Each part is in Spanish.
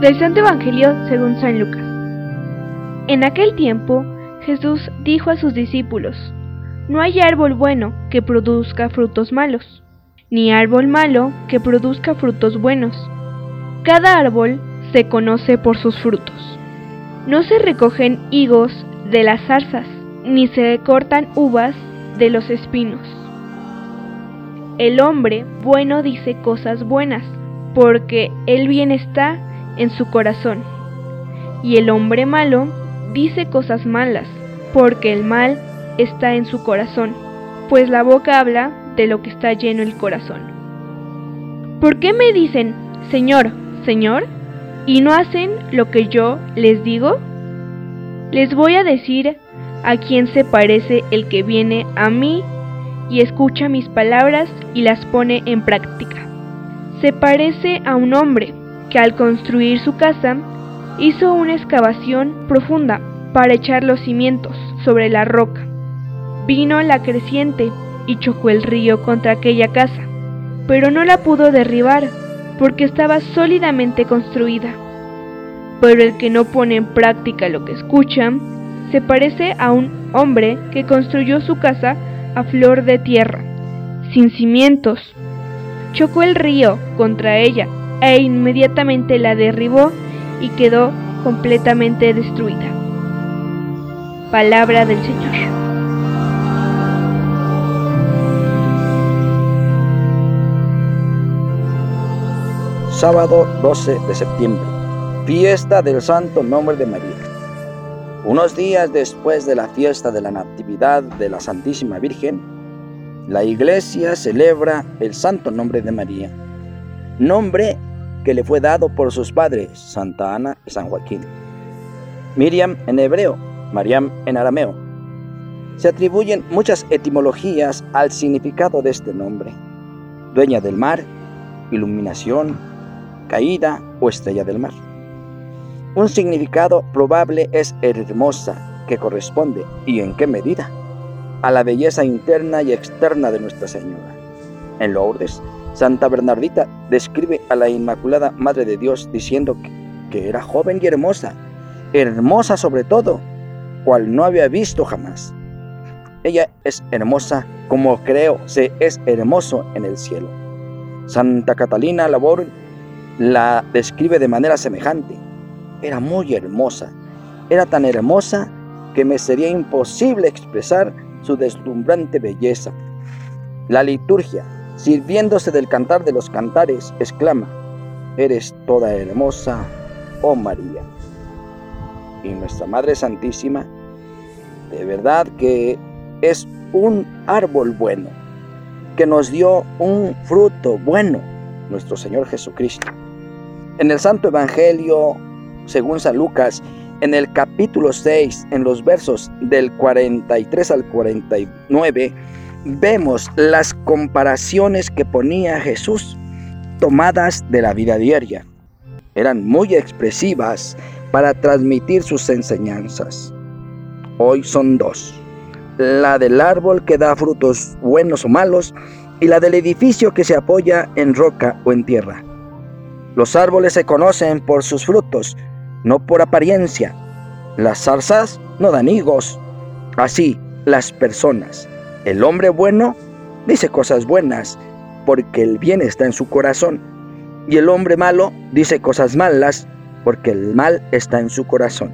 Del Santo Evangelio según San Lucas. En aquel tiempo, Jesús dijo a sus discípulos, No hay árbol bueno que produzca frutos malos, ni árbol malo que produzca frutos buenos. Cada árbol se conoce por sus frutos. No se recogen higos de las zarzas, ni se cortan uvas de los espinos. El hombre bueno dice cosas buenas, porque el bien está en su corazón. Y el hombre malo dice cosas malas, porque el mal está en su corazón, pues la boca habla de lo que está lleno el corazón. ¿Por qué me dicen, Señor, Señor, y no hacen lo que yo les digo? Les voy a decir a quién se parece el que viene a mí y escucha mis palabras y las pone en práctica. Se parece a un hombre que al construir su casa hizo una excavación profunda para echar los cimientos sobre la roca. Vino la creciente y chocó el río contra aquella casa, pero no la pudo derribar porque estaba sólidamente construida. Pero el que no pone en práctica lo que escucha, se parece a un hombre que construyó su casa a flor de tierra, sin cimientos. Chocó el río contra ella e inmediatamente la derribó y quedó completamente destruida. Palabra del Señor. Sábado 12 de septiembre, fiesta del Santo Nombre de María. Unos días después de la fiesta de la Natividad de la Santísima Virgen, la Iglesia celebra el Santo Nombre de María, nombre que le fue dado por sus padres, Santa Ana y San Joaquín. Miriam en hebreo, Mariam en arameo. Se atribuyen muchas etimologías al significado de este nombre. Dueña del mar, iluminación, caída o estrella del mar. Un significado probable es hermosa, que corresponde, y en qué medida, a la belleza interna y externa de Nuestra Señora. En Lourdes, Santa Bernardita describe a la Inmaculada Madre de Dios diciendo que, era joven y hermosa, hermosa sobre todo, cual no había visto jamás. Ella es hermosa como creo se es hermoso en el cielo. Santa Catalina Labor la describe de manera semejante. Era muy hermosa. Era tan hermosa que me sería imposible expresar su deslumbrante belleza. La liturgia sirviéndose del cantar de los cantares, exclama, Eres toda hermosa, oh María. Y nuestra Madre Santísima, de verdad que es un árbol bueno, que nos dio un fruto bueno, nuestro Señor Jesucristo. En el Santo Evangelio, según San Lucas, en el capítulo 6, en los versos del 43 al 49, vemos las comparaciones que ponía Jesús tomadas de la vida diaria. Eran muy expresivas para transmitir sus enseñanzas. Hoy son dos. La del árbol que da frutos buenos o malos y la del edificio que se apoya en roca o en tierra. Los árboles se conocen por sus frutos, no por apariencia. Las zarzas no dan higos. Así, las personas el hombre bueno dice cosas buenas porque el bien está en su corazón. Y el hombre malo dice cosas malas porque el mal está en su corazón.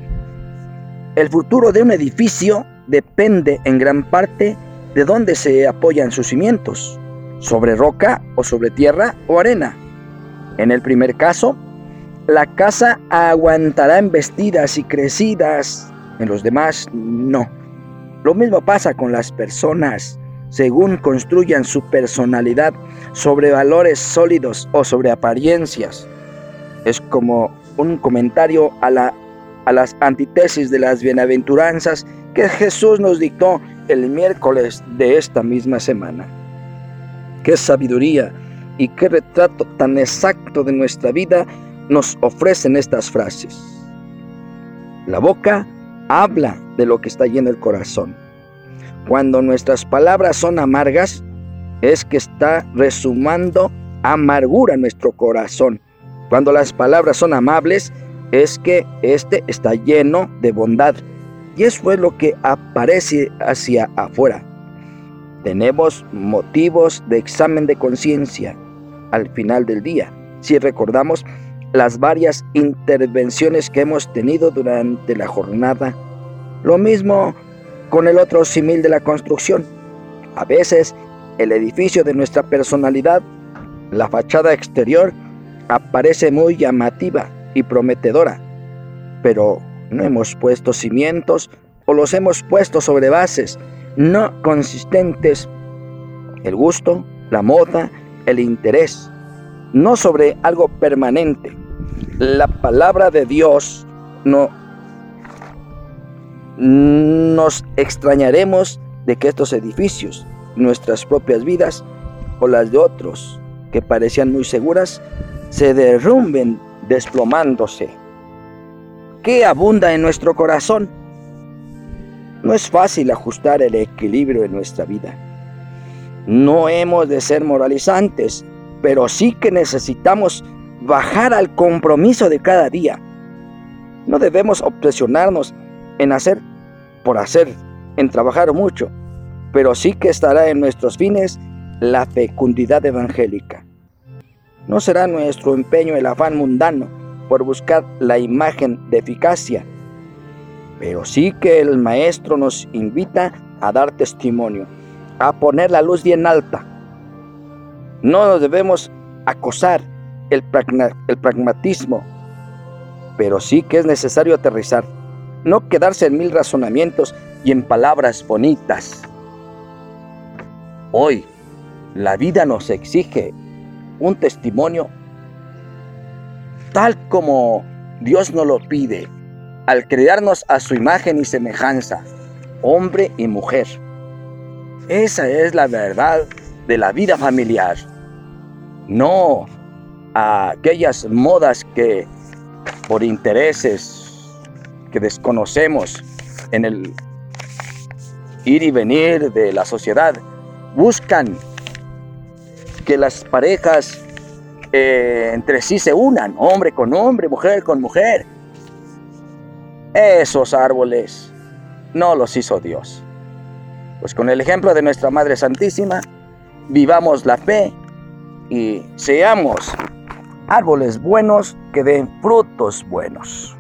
El futuro de un edificio depende en gran parte de dónde se apoyan sus cimientos, sobre roca o sobre tierra o arena. En el primer caso, la casa aguantará embestidas y crecidas, en los demás no. Lo mismo pasa con las personas. Según construyan su personalidad sobre valores sólidos o sobre apariencias. Es como un comentario a, la, a las antítesis de las bienaventuranzas que Jesús nos dictó el miércoles de esta misma semana. Qué sabiduría y qué retrato tan exacto de nuestra vida nos ofrecen estas frases. La boca habla de lo que está lleno el corazón. Cuando nuestras palabras son amargas, es que está resumando amargura en nuestro corazón. Cuando las palabras son amables, es que éste está lleno de bondad. Y eso es lo que aparece hacia afuera. Tenemos motivos de examen de conciencia al final del día. Si recordamos las varias intervenciones que hemos tenido durante la jornada. Lo mismo con el otro simil de la construcción. A veces el edificio de nuestra personalidad, la fachada exterior, aparece muy llamativa y prometedora, pero no hemos puesto cimientos o los hemos puesto sobre bases no consistentes. El gusto, la moda, el interés, no sobre algo permanente. La palabra de Dios no nos extrañaremos de que estos edificios, nuestras propias vidas o las de otros que parecían muy seguras, se derrumben desplomándose. ¿Qué abunda en nuestro corazón? No es fácil ajustar el equilibrio en nuestra vida. No hemos de ser moralizantes, pero sí que necesitamos bajar al compromiso de cada día. No debemos obsesionarnos en hacer por hacer, en trabajar mucho, pero sí que estará en nuestros fines la fecundidad evangélica. No será nuestro empeño el afán mundano por buscar la imagen de eficacia, pero sí que el Maestro nos invita a dar testimonio, a poner la luz bien alta. No nos debemos acosar el, el pragmatismo, pero sí que es necesario aterrizar, no quedarse en mil razonamientos y en palabras bonitas. Hoy la vida nos exige un testimonio tal como Dios nos lo pide, al crearnos a su imagen y semejanza, hombre y mujer. Esa es la verdad de la vida familiar, no a aquellas modas que por intereses desconocemos en el ir y venir de la sociedad buscan que las parejas eh, entre sí se unan, hombre con hombre, mujer con mujer. Esos árboles no los hizo Dios. Pues con el ejemplo de nuestra Madre Santísima, vivamos la fe y seamos árboles buenos que den frutos buenos.